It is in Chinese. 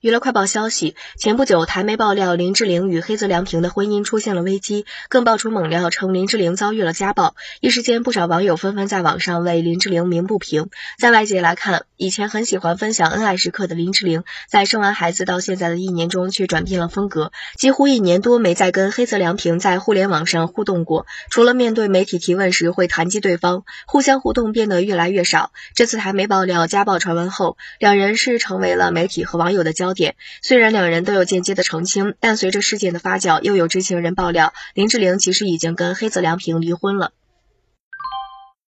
娱乐快报消息：前不久，台媒爆料林志玲与黑泽良平的婚姻出现了危机，更爆出猛料称林志玲遭遇了家暴。一时间，不少网友纷纷在网上为林志玲鸣不平。在外界来看，以前很喜欢分享恩爱时刻的林志玲，在生完孩子到现在的一年中却转变了风格，几乎一年多没再跟黑泽良平在互联网上互动过。除了面对媒体提问时会谈及对方，互相互动变得越来越少。这次台媒爆料家暴传闻后，两人是成为了媒体和网友的焦。焦点虽然两人都有间接的澄清，但随着事件的发酵，又有知情人爆料，林志玲其实已经跟黑泽良平离婚了。